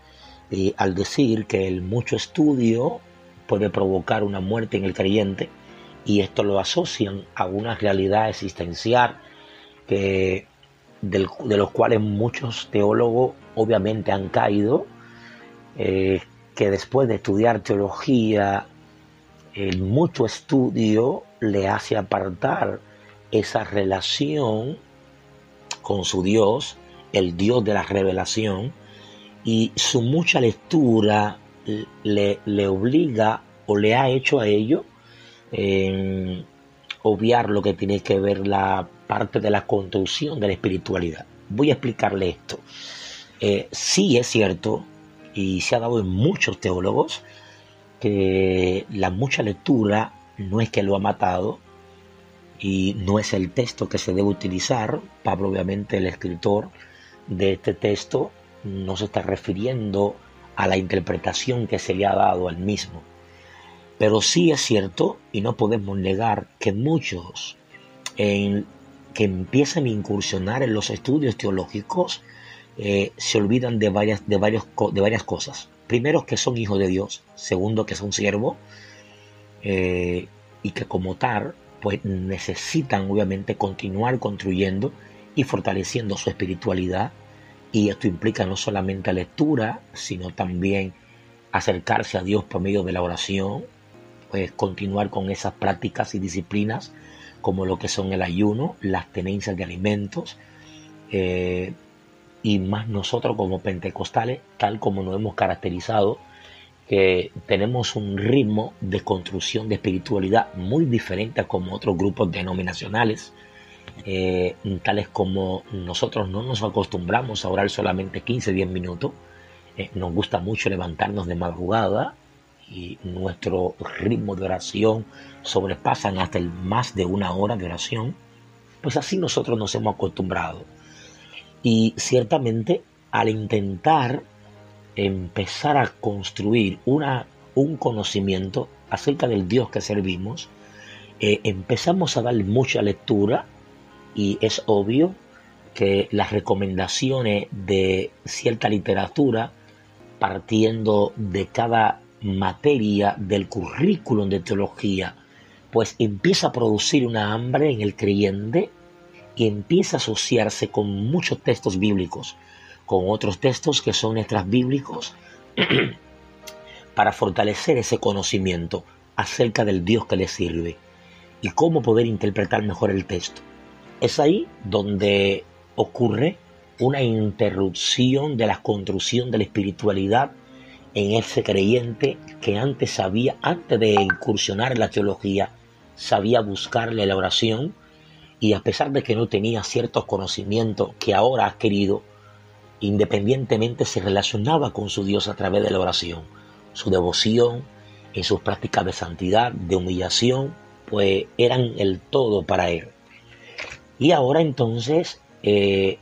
eh, al decir que el mucho estudio puede provocar una muerte en el creyente y esto lo asocian a una realidad existencial que de los cuales muchos teólogos obviamente han caído, eh, que después de estudiar teología, el mucho estudio le hace apartar esa relación con su Dios, el Dios de la revelación, y su mucha lectura le, le obliga o le ha hecho a ello obviar lo que tiene que ver la parte de la construcción de la espiritualidad. Voy a explicarle esto. Eh, sí es cierto, y se ha dado en muchos teólogos, que la mucha lectura no es que lo ha matado y no es el texto que se debe utilizar. Pablo, obviamente, el escritor de este texto, no se está refiriendo a la interpretación que se le ha dado al mismo. Pero sí es cierto, y no podemos negar, que muchos que empiezan a incursionar en los estudios teológicos eh, se olvidan de varias, de, varios, de varias cosas. Primero, que son hijos de Dios. Segundo, que son siervos. Eh, y que como tal, pues necesitan obviamente continuar construyendo y fortaleciendo su espiritualidad. Y esto implica no solamente lectura, sino también acercarse a Dios por medio de la oración, pues continuar con esas prácticas y disciplinas como lo que son el ayuno, las tenencias de alimentos, eh, y más nosotros como pentecostales, tal como nos hemos caracterizado, que tenemos un ritmo de construcción de espiritualidad muy diferente a como otros grupos denominacionales, eh, tales como nosotros no nos acostumbramos a orar solamente 15-10 minutos, eh, nos gusta mucho levantarnos de madrugada, y nuestro ritmo de oración sobrepasan hasta el más de una hora de oración, pues así nosotros nos hemos acostumbrado. Y ciertamente al intentar empezar a construir una, un conocimiento acerca del Dios que servimos, eh, empezamos a dar mucha lectura y es obvio que las recomendaciones de cierta literatura, partiendo de cada materia del currículum de teología, pues empieza a producir una hambre en el creyente y empieza a asociarse con muchos textos bíblicos, con otros textos que son extras bíblicos, para fortalecer ese conocimiento acerca del Dios que le sirve y cómo poder interpretar mejor el texto. Es ahí donde ocurre una interrupción de la construcción de la espiritualidad en ese creyente que antes sabía, antes de incursionar en la teología, sabía buscarle la oración y a pesar de que no tenía ciertos conocimientos que ahora ha adquirido, independientemente se relacionaba con su Dios a través de la oración. Su devoción, en sus prácticas de santidad, de humillación, pues eran el todo para él. Y ahora entonces eh,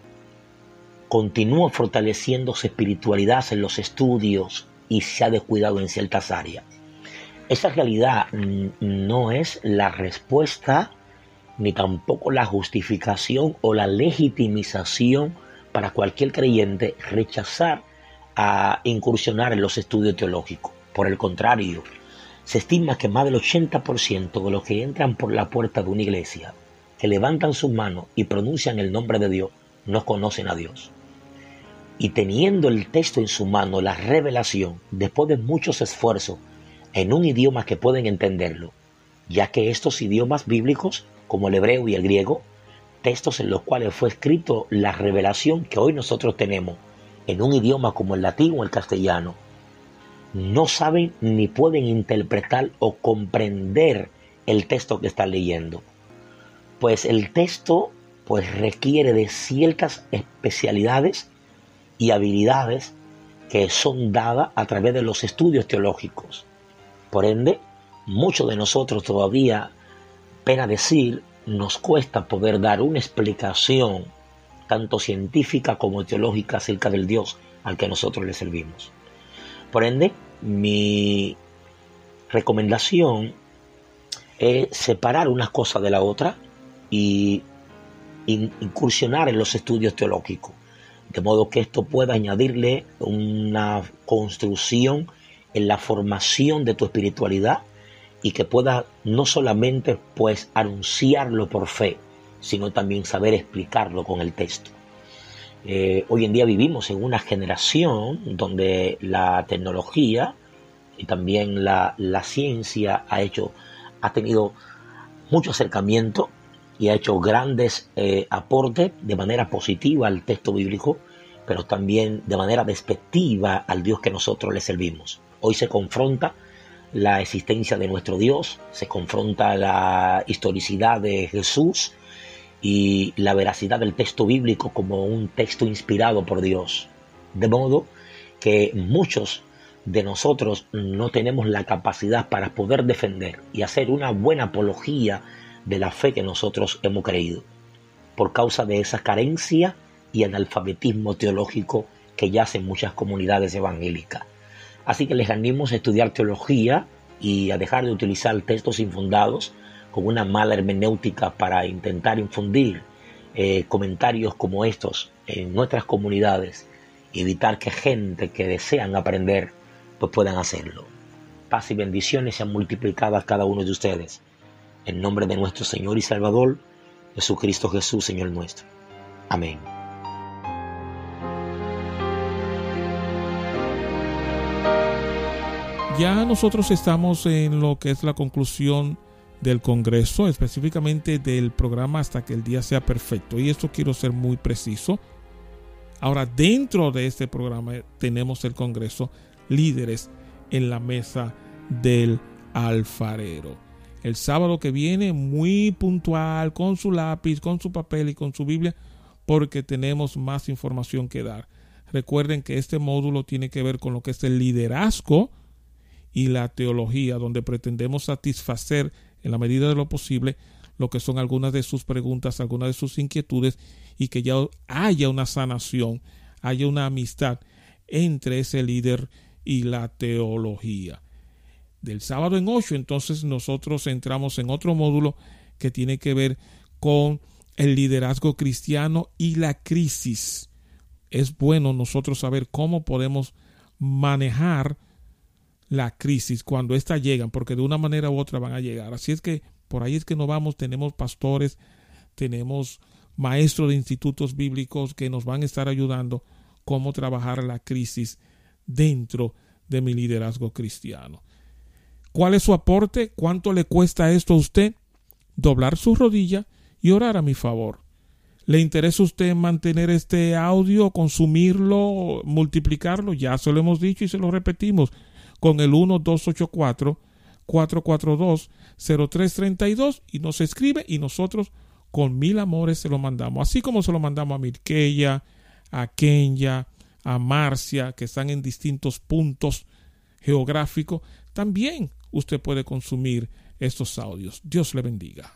continúa fortaleciendo su espiritualidad en los estudios y se ha descuidado en ciertas áreas. Esa realidad no es la respuesta ni tampoco la justificación o la legitimización para cualquier creyente rechazar a incursionar en los estudios teológicos. Por el contrario, se estima que más del 80% de los que entran por la puerta de una iglesia, que levantan sus manos y pronuncian el nombre de Dios, no conocen a Dios. Y teniendo el texto en su mano, la revelación, después de muchos esfuerzos, en un idioma que pueden entenderlo, ya que estos idiomas bíblicos, como el hebreo y el griego, textos en los cuales fue escrito la revelación que hoy nosotros tenemos en un idioma como el latín o el castellano, no saben ni pueden interpretar o comprender el texto que están leyendo. Pues el texto pues requiere de ciertas especialidades y habilidades que son dadas a través de los estudios teológicos. Por ende, muchos de nosotros todavía, pena decir, nos cuesta poder dar una explicación tanto científica como teológica acerca del Dios al que nosotros le servimos. Por ende, mi recomendación es separar una cosa de la otra y incursionar en los estudios teológicos, de modo que esto pueda añadirle una construcción en la formación de tu espiritualidad y que pueda no solamente pues anunciarlo por fe, sino también saber explicarlo con el texto. Eh, hoy en día vivimos en una generación donde la tecnología y también la, ciencia ha hecho, ha tenido mucho acercamiento y ha hecho grandes eh, aportes de manera positiva al texto bíblico, pero también de manera despectiva al Dios que nosotros le servimos. Hoy se confronta la existencia de nuestro Dios, se confronta la historicidad de Jesús y la veracidad del texto bíblico como un texto inspirado por Dios. De modo que muchos de nosotros no tenemos la capacidad para poder defender y hacer una buena apología de la fe que nosotros hemos creído, por causa de esa carencia y analfabetismo teológico que yace en muchas comunidades evangélicas. Así que les animamos a estudiar teología y a dejar de utilizar textos infundados con una mala hermenéutica para intentar infundir eh, comentarios como estos en nuestras comunidades y evitar que gente que desean aprender pues puedan hacerlo. Paz y bendiciones sean multiplicadas a cada uno de ustedes. En nombre de nuestro Señor y Salvador, Jesucristo Jesús, Señor nuestro. Amén. Ya nosotros estamos en lo que es la conclusión del Congreso, específicamente del programa hasta que el día sea perfecto. Y esto quiero ser muy preciso. Ahora, dentro de este programa tenemos el Congreso líderes en la mesa del alfarero. El sábado que viene, muy puntual, con su lápiz, con su papel y con su Biblia, porque tenemos más información que dar. Recuerden que este módulo tiene que ver con lo que es el liderazgo y la teología, donde pretendemos satisfacer en la medida de lo posible lo que son algunas de sus preguntas, algunas de sus inquietudes y que ya haya una sanación, haya una amistad entre ese líder y la teología. Del sábado en ocho, entonces nosotros entramos en otro módulo que tiene que ver con el liderazgo cristiano y la crisis. Es bueno nosotros saber cómo podemos manejar la crisis cuando ésta llegan, porque de una manera u otra van a llegar. Así es que por ahí es que nos vamos, tenemos pastores, tenemos maestros de institutos bíblicos que nos van a estar ayudando cómo trabajar la crisis dentro de mi liderazgo cristiano. ¿Cuál es su aporte? ¿Cuánto le cuesta esto a usted? Doblar su rodilla y orar a mi favor. ¿Le interesa a usted mantener este audio, consumirlo, multiplicarlo? Ya se lo hemos dicho y se lo repetimos con el 1284 442 0332 y nos escribe y nosotros con mil amores se lo mandamos, así como se lo mandamos a Mirkeya, a Kenia, a Marcia, que están en distintos puntos geográficos, también usted puede consumir estos audios. Dios le bendiga.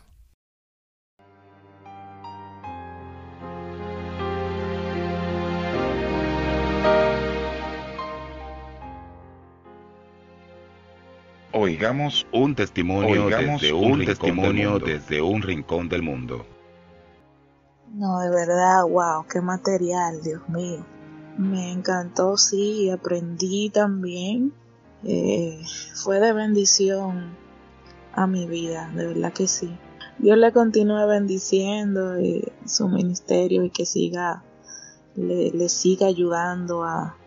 Oigamos un testimonio, desde, un, testimonio desde un rincón del mundo. No, de verdad, wow, qué material, Dios mío. Me encantó, sí, aprendí también. Eh, fue de bendición a mi vida, de verdad que sí. Dios le continúe bendiciendo eh, su ministerio y que siga, le, siga ayudando a,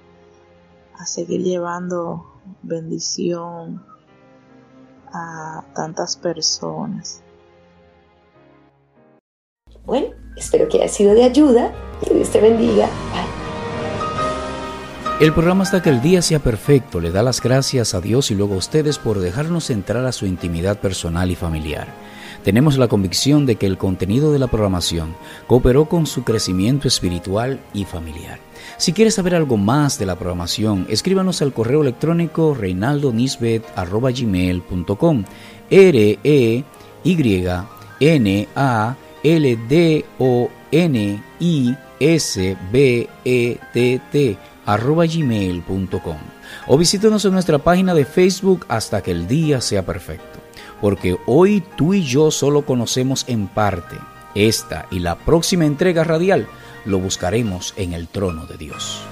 a seguir llevando bendición a tantas personas. Bueno, espero que haya sido de ayuda. Que Dios te bendiga. Bye. El programa hasta que el día sea perfecto le da las gracias a Dios y luego a ustedes por dejarnos entrar a su intimidad personal y familiar. Tenemos la convicción de que el contenido de la programación cooperó con su crecimiento espiritual y familiar. Si quieres saber algo más de la programación, escríbanos al correo electrónico reinaldonisbet.com R E Y N A L D O N I S B E T T arroba gmail.com o visítenos en nuestra página de Facebook hasta que el día sea perfecto. Porque hoy tú y yo solo conocemos en parte. Esta y la próxima entrega radial lo buscaremos en el trono de Dios.